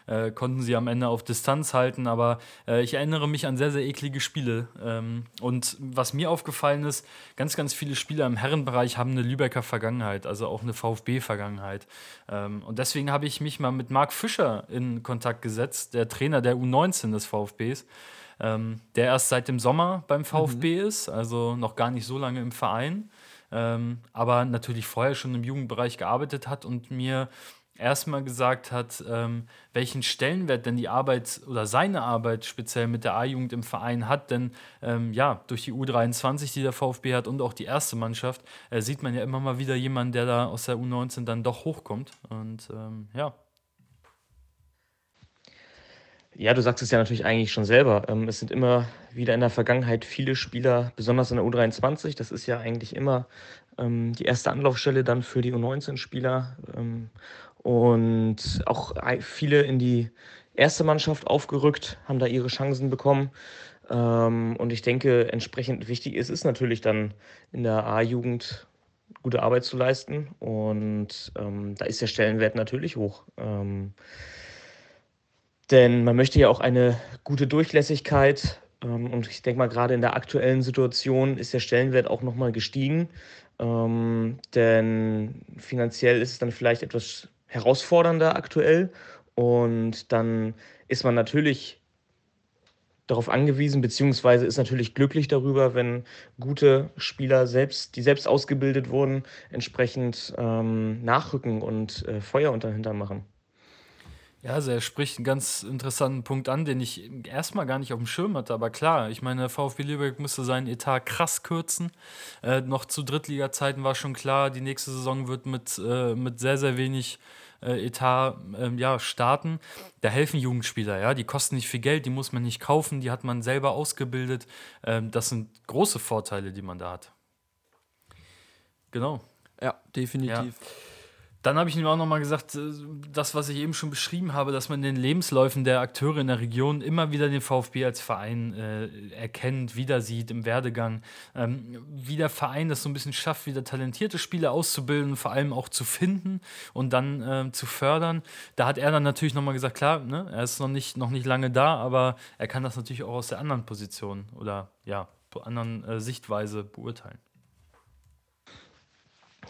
äh, konnten sie am Ende auf Distanz halten. Aber äh, ich erinnere mich an sehr, sehr eklige Spiele. Ähm, und was mir aufgefallen ist, ganz, ganz viele Spieler im Herrenbereich haben eine Lübecker Vergangenheit, also auch eine VfB-Vergangenheit. Ähm, und deswegen habe ich mich mal mit Marc Fischer in Kontakt gesetzt, der Trainer der U19 des VfBs. Ähm, der erst seit dem Sommer beim VfB ist, also noch gar nicht so lange im Verein, ähm, aber natürlich vorher schon im Jugendbereich gearbeitet hat und mir erstmal gesagt hat, ähm, welchen Stellenwert denn die Arbeit oder seine Arbeit speziell mit der A-Jugend im Verein hat. Denn ähm, ja, durch die U23, die der VfB hat und auch die erste Mannschaft, äh, sieht man ja immer mal wieder jemanden, der da aus der U19 dann doch hochkommt. Und ähm, ja. Ja, du sagst es ja natürlich eigentlich schon selber. Ähm, es sind immer wieder in der Vergangenheit viele Spieler, besonders in der U23. Das ist ja eigentlich immer ähm, die erste Anlaufstelle dann für die U19-Spieler. Und auch viele in die erste Mannschaft aufgerückt, haben da ihre Chancen bekommen. Ähm, und ich denke, entsprechend wichtig ist es natürlich dann in der A-Jugend gute Arbeit zu leisten. Und ähm, da ist der Stellenwert natürlich hoch. Ähm, denn man möchte ja auch eine gute Durchlässigkeit. ähm, Und ich denke mal, gerade in der aktuellen Situation ist der Stellenwert auch nochmal gestiegen. Ähm, denn finanziell ist es dann vielleicht etwas herausfordernder aktuell. Und dann ist man natürlich darauf angewiesen, beziehungsweise ist natürlich glücklich darüber, wenn gute Spieler selbst, die selbst ausgebildet wurden, entsprechend ähm, nachrücken und äh, Feuer unter machen. Ja, also er spricht einen ganz interessanten Punkt an, den ich erstmal gar nicht auf dem Schirm hatte. Aber klar, ich meine, VfB Lübeck musste seinen Etat krass kürzen. Äh, noch zu Drittliga-Zeiten war schon klar, die nächste Saison wird mit, äh, mit sehr, sehr wenig äh, Etat ähm, ja, starten. Da helfen Jugendspieler, ja. Die kosten nicht viel Geld, die muss man nicht kaufen, die hat man selber ausgebildet. Ähm, das sind große Vorteile, die man da hat. Genau. Ja, definitiv. Dann habe ich ihm auch nochmal gesagt, äh, das, was ich eben schon beschrieben habe, dass man in den Lebensläufen der Akteure in der Region immer wieder den VfB als Verein äh, erkennt, wieder sieht im Werdegang, ähm, wie der Verein das so ein bisschen schafft, wieder talentierte Spieler auszubilden, vor allem auch zu finden und dann äh, zu fördern. Da hat er dann natürlich nochmal gesagt, klar, ne, er ist noch nicht, noch nicht lange da, aber er kann das natürlich auch aus der anderen Position oder ja, anderen äh, Sichtweise beurteilen.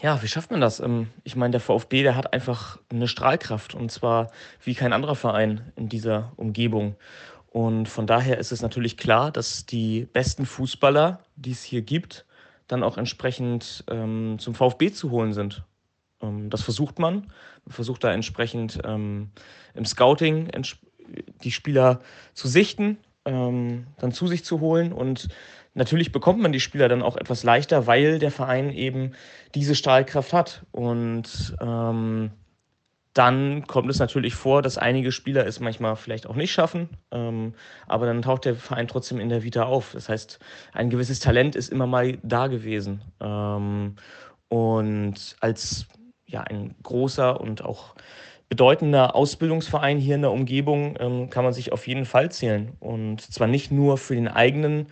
Ja, wie schafft man das? Ähm, ich meine, der VfB, der hat einfach eine Strahlkraft und zwar wie kein anderer Verein in dieser Umgebung. Und von daher ist es natürlich klar, dass die besten Fußballer, die es hier gibt, dann auch entsprechend ähm, zum VfB zu holen sind. Ähm, das versucht man. Man versucht da entsprechend ähm, im Scouting die Spieler zu sichten, ähm, dann zu sich zu holen und natürlich bekommt man die Spieler dann auch etwas leichter, weil der Verein eben diese Stahlkraft hat. Und ähm, dann kommt es natürlich vor, dass einige Spieler es manchmal vielleicht auch nicht schaffen, ähm, aber dann taucht der Verein trotzdem in der Vita auf. Das heißt, ein gewisses Talent ist immer mal da gewesen. Ähm, und als ja, ein großer und auch bedeutender Ausbildungsverein hier in der Umgebung ähm, kann man sich auf jeden Fall zählen. Und zwar nicht nur für den eigenen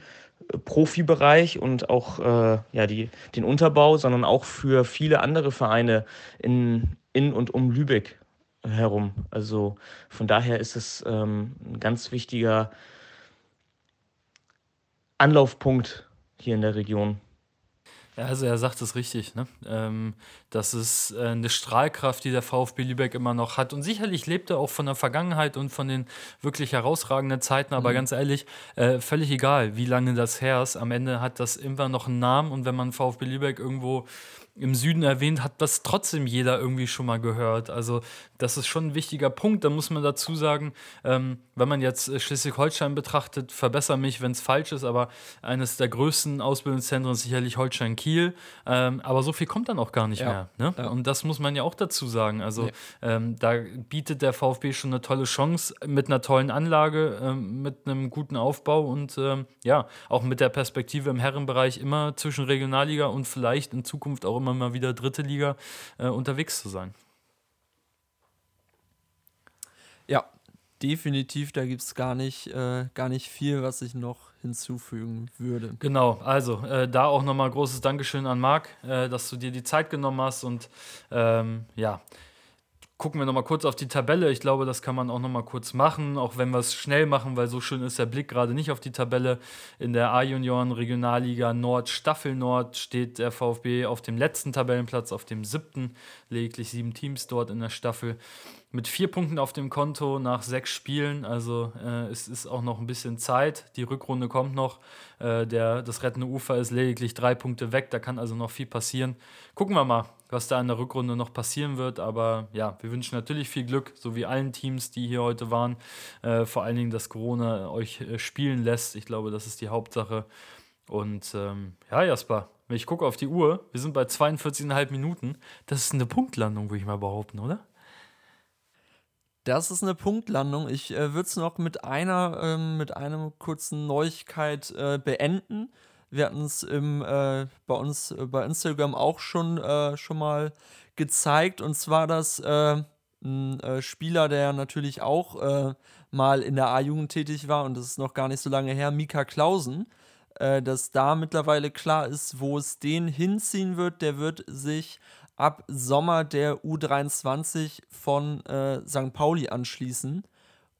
Profibereich und auch äh, ja, die, den Unterbau, sondern auch für viele andere Vereine in, in und um Lübeck herum. Also von daher ist es ähm, ein ganz wichtiger Anlaufpunkt hier in der Region. Ja, also er sagt es richtig, ne? Ähm, das ist äh, eine Strahlkraft, die der VfB Lübeck immer noch hat. Und sicherlich lebt er auch von der Vergangenheit und von den wirklich herausragenden Zeiten, aber mhm. ganz ehrlich, äh, völlig egal, wie lange das her ist. Am Ende hat das immer noch einen Namen und wenn man VfB Lübeck irgendwo im Süden erwähnt, hat das trotzdem jeder irgendwie schon mal gehört. Also das ist schon ein wichtiger Punkt. Da muss man dazu sagen, ähm, wenn man jetzt äh, Schleswig-Holstein betrachtet, verbessere mich, wenn es falsch ist, aber eines der größten Ausbildungszentren ist sicherlich Holstein-Kiel. Ähm, aber so viel kommt dann auch gar nicht ja. mehr. Ne? Ja. Und das muss man ja auch dazu sagen. Also ja. ähm, da bietet der VfB schon eine tolle Chance mit einer tollen Anlage, ähm, mit einem guten Aufbau und ähm, ja, auch mit der Perspektive im Herrenbereich immer zwischen Regionalliga und vielleicht in Zukunft auch immer mal wieder dritte Liga äh, unterwegs zu sein. Ja, definitiv, da gibt es gar, nicht, äh, gar nicht viel, was ich noch hinzufügen würde. Genau, also äh, da auch nochmal großes Dankeschön an Marc, äh, dass du dir die Zeit genommen hast und ähm, ja, gucken wir nochmal kurz auf die Tabelle. Ich glaube, das kann man auch nochmal kurz machen, auch wenn wir es schnell machen, weil so schön ist der Blick gerade nicht auf die Tabelle. In der A-Junioren Regionalliga Nord, Staffel Nord, steht der VfB auf dem letzten Tabellenplatz, auf dem siebten, lediglich sieben Teams dort in der Staffel mit vier Punkten auf dem Konto nach sechs Spielen. Also äh, es ist auch noch ein bisschen Zeit. Die Rückrunde kommt noch. Äh, der, das rettende Ufer ist lediglich drei Punkte weg. Da kann also noch viel passieren. Gucken wir mal, was da in der Rückrunde noch passieren wird. Aber ja, wir wünschen natürlich viel Glück, so wie allen Teams, die hier heute waren. Äh, vor allen Dingen, dass Corona euch äh, spielen lässt. Ich glaube, das ist die Hauptsache. Und ähm, ja, Jasper, wenn ich gucke auf die Uhr, wir sind bei 42,5 Minuten. Das ist eine Punktlandung, würde ich mal behaupten, oder? Das ist eine Punktlandung. Ich äh, würde es noch mit einer, ähm, mit einer kurzen Neuigkeit äh, beenden. Wir hatten es äh, bei uns äh, bei Instagram auch schon, äh, schon mal gezeigt. Und zwar, dass äh, ein Spieler, der natürlich auch mal in der A-Jugend tätig war, und das ist noch gar nicht so lange her, Mika Klausen, dass da mittlerweile klar ist, wo es den hinziehen wird. Der wird sich ab Sommer der U23 von äh, St. Pauli anschließen.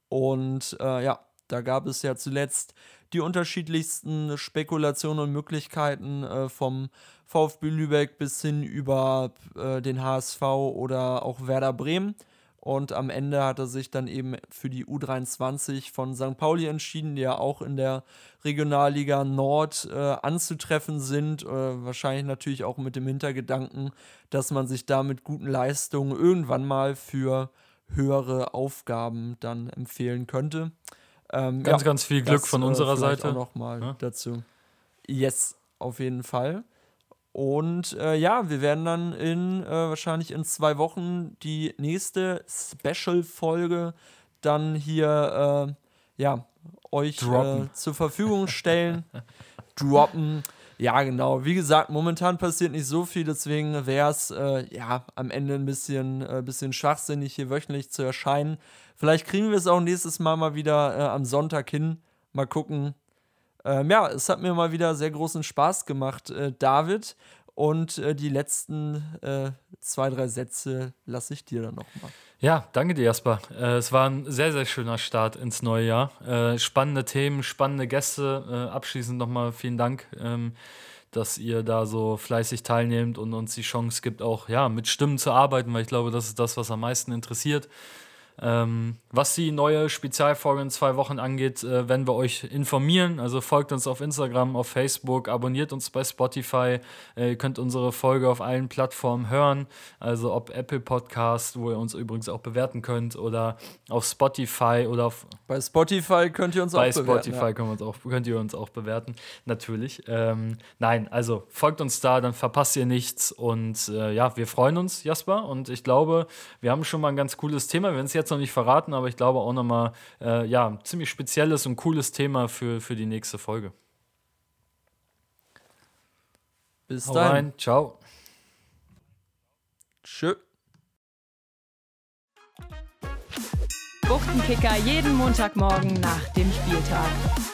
Und äh, ja, da gab es ja zuletzt die unterschiedlichsten Spekulationen und Möglichkeiten äh, vom VfB Lübeck bis hin über äh, den HSV oder auch Werder Bremen. Und am Ende hat er sich dann eben für die U23 von St. Pauli entschieden, die ja auch in der Regionalliga Nord äh, anzutreffen sind. Äh, wahrscheinlich natürlich auch mit dem Hintergedanken, dass man sich da mit guten Leistungen irgendwann mal für höhere Aufgaben dann empfehlen könnte. Ähm, ganz, ja, ganz viel Glück das, von unserer äh, Seite. Auch noch mal ja? dazu. Yes, auf jeden Fall. Und äh, ja, wir werden dann in äh, wahrscheinlich in zwei Wochen die nächste Special-Folge dann hier äh, ja, euch äh, zur Verfügung stellen. droppen. Ja, genau. Wie gesagt, momentan passiert nicht so viel, deswegen wäre es äh, ja am Ende ein bisschen, äh, bisschen schwachsinnig, hier wöchentlich zu erscheinen. Vielleicht kriegen wir es auch nächstes Mal mal wieder äh, am Sonntag hin. Mal gucken. Ähm, ja, es hat mir mal wieder sehr großen Spaß gemacht, äh, David. Und äh, die letzten äh, zwei, drei Sätze lasse ich dir dann nochmal. Ja, danke dir, Jasper. Äh, es war ein sehr, sehr schöner Start ins neue Jahr. Äh, spannende Themen, spannende Gäste. Äh, abschließend nochmal vielen Dank, ähm, dass ihr da so fleißig teilnehmt und uns die Chance gibt, auch ja, mit Stimmen zu arbeiten, weil ich glaube, das ist das, was am meisten interessiert. Ähm, was die neue Spezialfolge in zwei Wochen angeht, äh, werden wir euch informieren. Also folgt uns auf Instagram, auf Facebook, abonniert uns bei Spotify. Äh, ihr könnt unsere Folge auf allen Plattformen hören. Also ob Apple Podcast, wo ihr uns übrigens auch bewerten könnt, oder auf Spotify oder auf. Bei Spotify könnt ihr uns bei auch bewerten. Bei Spotify ja. könnt, auch, könnt, ihr uns auch bewerten. Natürlich. Ähm, nein, also folgt uns da, dann verpasst ihr nichts. Und äh, ja, wir freuen uns, Jasper. Und ich glaube, wir haben schon mal ein ganz cooles Thema. Wir werden es jetzt noch nicht verraten, aber ich glaube auch nochmal, äh, ja, ein ziemlich spezielles und cooles Thema für, für die nächste Folge. Bis Hau dann. Rein. Ciao. Tschö. Buchtenkicker jeden Montagmorgen nach dem Spieltag.